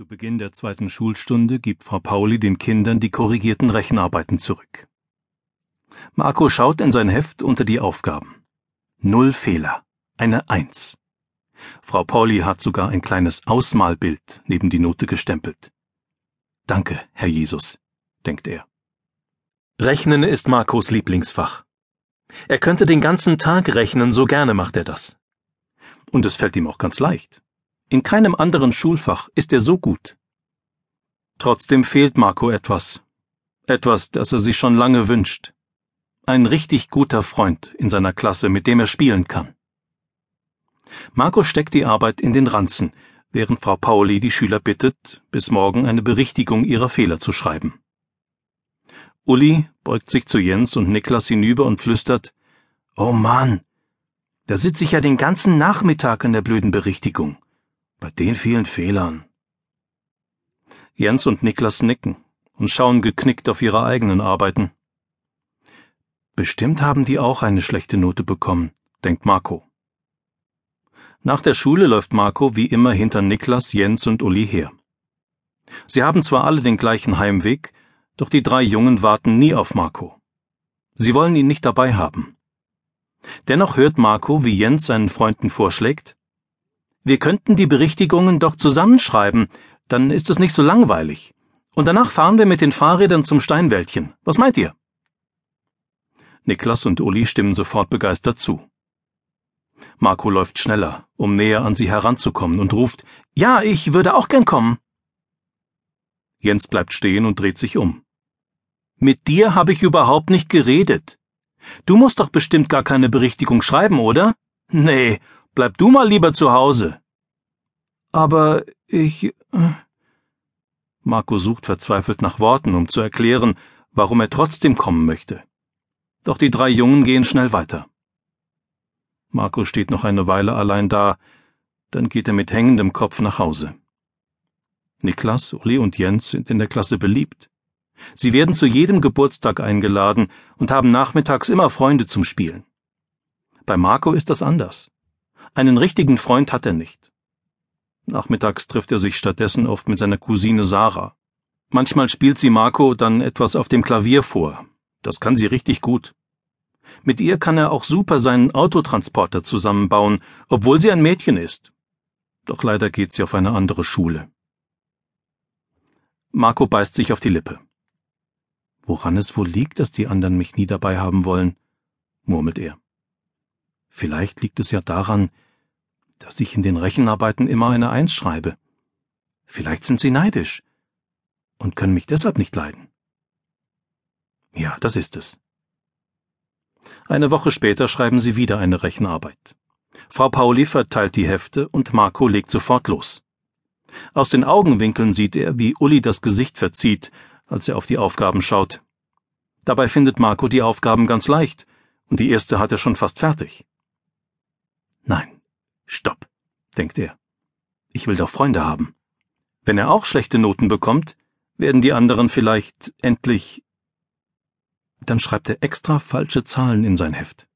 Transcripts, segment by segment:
Zu Beginn der zweiten Schulstunde gibt Frau Pauli den Kindern die korrigierten Rechenarbeiten zurück. Marco schaut in sein Heft unter die Aufgaben. Null Fehler. Eine Eins. Frau Pauli hat sogar ein kleines Ausmalbild neben die Note gestempelt. Danke, Herr Jesus, denkt er. Rechnen ist Marcos Lieblingsfach. Er könnte den ganzen Tag rechnen, so gerne macht er das. Und es fällt ihm auch ganz leicht. In keinem anderen Schulfach ist er so gut. Trotzdem fehlt Marco etwas. Etwas, das er sich schon lange wünscht. Ein richtig guter Freund in seiner Klasse, mit dem er spielen kann. Marco steckt die Arbeit in den Ranzen, während Frau Pauli die Schüler bittet, bis morgen eine Berichtigung ihrer Fehler zu schreiben. Uli beugt sich zu Jens und Niklas hinüber und flüstert Oh Mann, da sitze ich ja den ganzen Nachmittag an der blöden Berichtigung. Bei den vielen Fehlern. Jens und Niklas nicken und schauen geknickt auf ihre eigenen Arbeiten. Bestimmt haben die auch eine schlechte Note bekommen, denkt Marco. Nach der Schule läuft Marco wie immer hinter Niklas, Jens und Uli her. Sie haben zwar alle den gleichen Heimweg, doch die drei Jungen warten nie auf Marco. Sie wollen ihn nicht dabei haben. Dennoch hört Marco, wie Jens seinen Freunden vorschlägt, wir könnten die Berichtigungen doch zusammenschreiben, dann ist es nicht so langweilig. Und danach fahren wir mit den Fahrrädern zum Steinwäldchen. Was meint ihr? Niklas und Uli stimmen sofort begeistert zu. Marco läuft schneller, um näher an sie heranzukommen und ruft, Ja, ich würde auch gern kommen. Jens bleibt stehen und dreht sich um. Mit dir habe ich überhaupt nicht geredet. Du musst doch bestimmt gar keine Berichtigung schreiben, oder? Nee, Bleib du mal lieber zu Hause. Aber ich. Äh, Marco sucht verzweifelt nach Worten, um zu erklären, warum er trotzdem kommen möchte. Doch die drei Jungen gehen schnell weiter. Marco steht noch eine Weile allein da, dann geht er mit hängendem Kopf nach Hause. Niklas, Uli und Jens sind in der Klasse beliebt. Sie werden zu jedem Geburtstag eingeladen und haben nachmittags immer Freunde zum Spielen. Bei Marco ist das anders. Einen richtigen Freund hat er nicht. Nachmittags trifft er sich stattdessen oft mit seiner Cousine Sarah. Manchmal spielt sie Marco dann etwas auf dem Klavier vor. Das kann sie richtig gut. Mit ihr kann er auch super seinen Autotransporter zusammenbauen, obwohl sie ein Mädchen ist. Doch leider geht sie auf eine andere Schule. Marco beißt sich auf die Lippe. Woran es wohl liegt, dass die anderen mich nie dabei haben wollen, murmelt er. Vielleicht liegt es ja daran, dass ich in den Rechenarbeiten immer eine Eins schreibe. Vielleicht sind sie neidisch und können mich deshalb nicht leiden. Ja, das ist es. Eine Woche später schreiben sie wieder eine Rechenarbeit. Frau Pauli verteilt die Hefte und Marco legt sofort los. Aus den Augenwinkeln sieht er, wie Uli das Gesicht verzieht, als er auf die Aufgaben schaut. Dabei findet Marco die Aufgaben ganz leicht, und die erste hat er schon fast fertig. Nein, stopp, denkt er. Ich will doch Freunde haben. Wenn er auch schlechte Noten bekommt, werden die anderen vielleicht endlich. Dann schreibt er extra falsche Zahlen in sein Heft.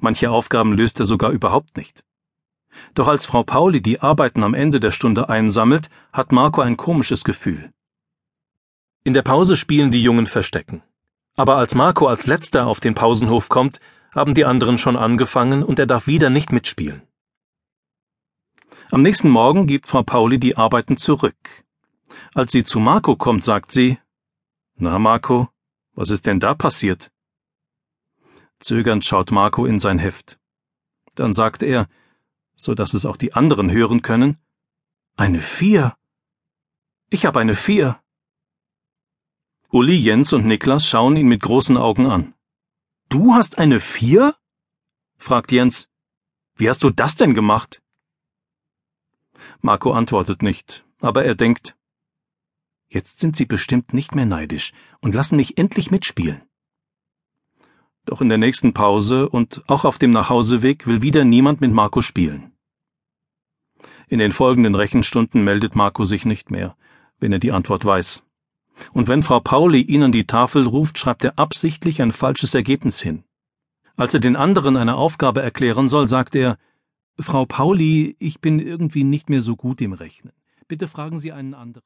Manche Aufgaben löst er sogar überhaupt nicht. Doch als Frau Pauli die Arbeiten am Ende der Stunde einsammelt, hat Marco ein komisches Gefühl. In der Pause spielen die Jungen Verstecken. Aber als Marco als letzter auf den Pausenhof kommt, haben die anderen schon angefangen und er darf wieder nicht mitspielen. Am nächsten Morgen gibt Frau Pauli die Arbeiten zurück. Als sie zu Marco kommt, sagt sie Na, Marco, was ist denn da passiert? Zögernd schaut Marco in sein Heft. Dann sagt er, so dass es auch die anderen hören können, Eine Vier. Ich habe eine Vier. Uli, Jens und Niklas schauen ihn mit großen Augen an. Du hast eine Vier? fragt Jens. Wie hast du das denn gemacht? Marco antwortet nicht, aber er denkt, jetzt sind sie bestimmt nicht mehr neidisch und lassen mich endlich mitspielen. Doch in der nächsten Pause und auch auf dem Nachhauseweg will wieder niemand mit Marco spielen. In den folgenden Rechenstunden meldet Marco sich nicht mehr, wenn er die Antwort weiß und wenn Frau Pauli ihn an die Tafel ruft, schreibt er absichtlich ein falsches Ergebnis hin. Als er den anderen eine Aufgabe erklären soll, sagt er Frau Pauli, ich bin irgendwie nicht mehr so gut im Rechnen. Bitte fragen Sie einen anderen.